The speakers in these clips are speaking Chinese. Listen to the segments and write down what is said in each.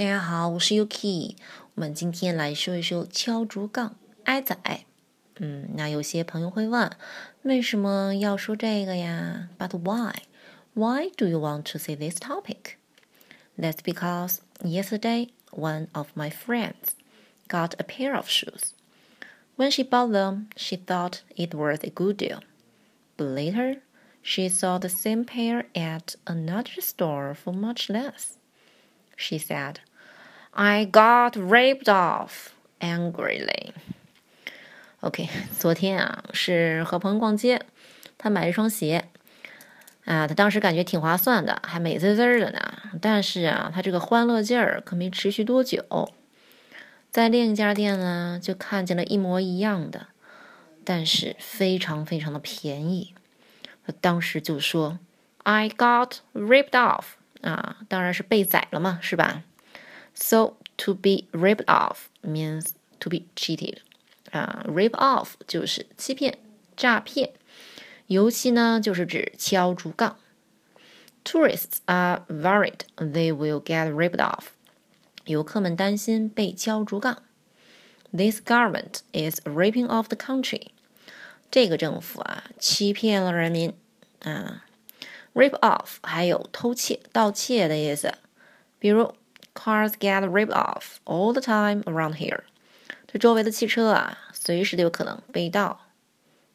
大家好，我是 Yuki。我们今天来说一说敲竹杠、挨宰。嗯，那有些朋友会问，为什么要说这个呀？But why? Why do you want to see this topic? That's because yesterday one of my friends got a pair of shoes. When she bought them, she thought it was a good deal. But later, she saw the same pair at another store for much less. She said, I got ripped off angrily. OK，昨天啊是和朋友逛街，他买了一双鞋，啊，他当时感觉挺划算的，还美滋滋的呢。但是啊，他这个欢乐劲儿可没持续多久，在另一家店呢就看见了一模一样的，但是非常非常的便宜。他当时就说：“I got ripped off。”啊，当然是被宰了嘛，是吧 ？So to be ripped off means to be cheated. 啊，rip off 就是欺骗、诈骗，尤其呢就是指敲竹杠。Tourists are worried they will get ripped off. 游客们担心被敲竹杠。This government is ripping off the country. 这个政府啊，欺骗了人民啊。Rip off 还有偷窃、盗窃的意思，比如。 Cars get ripped off all the time around here。这周围的汽车啊，随时都有可能被盗。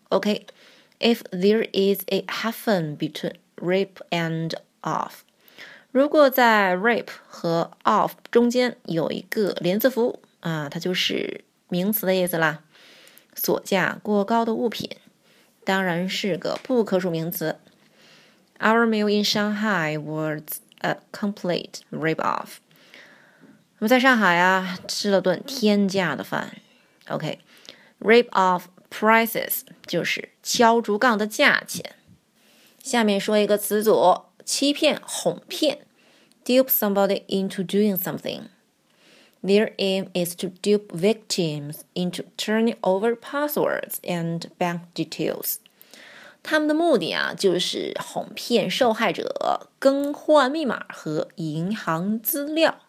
OK，if there is a hyphen between rip and off，如果在 rip 和 off 中间有一个连字符啊，它就是名词的意思啦。所价过高的物品，当然是个不可数名词。Our meal in Shanghai was a complete rip off。我们在上海啊吃了顿天价的饭。OK，rip off prices 就是敲竹杠的价钱。下面说一个词组：欺骗、哄骗，dupe somebody into doing something。Their aim is to dupe victims into turning over passwords and bank details。他们的目的啊，就是哄骗受害者更换密码和银行资料。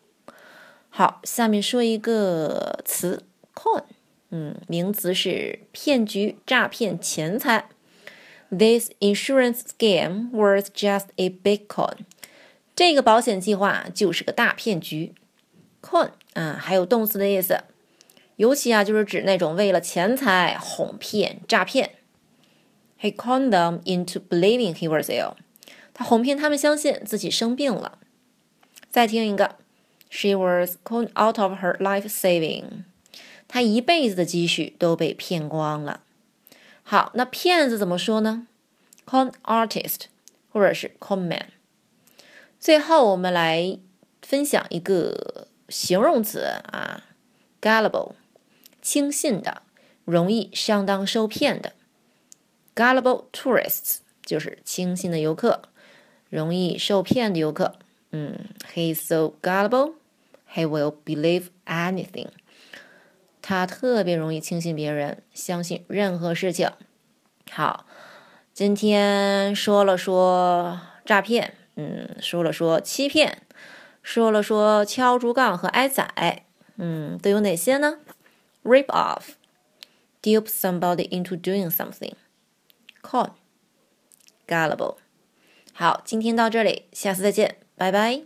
好，下面说一个词，con，嗯，名词是骗局、诈骗钱财。This insurance scheme was just a big con。这个保险计划就是个大骗局。con，啊，还有动词的意思，尤其啊，就是指那种为了钱财哄骗、诈骗。He conned them into believing he was ill。他哄骗他们相信自己生病了。再听一个。She was con out of her life saving，她一辈子的积蓄都被骗光了。好，那骗子怎么说呢？Con artist，或者是 con man。最后，我们来分享一个形容词啊，gullible，轻信的，容易上当受骗的。Gullible tourists 就是轻信的游客，容易受骗的游客。嗯，He is so gullible, he will believe anything。他特别容易轻信别人，相信任何事情。好，今天说了说诈骗，嗯，说了说欺骗，说了说敲竹杠和挨宰，嗯，都有哪些呢？Rip off, dupe somebody into doing something, con, gullible。好，今天到这里，下次再见。拜拜。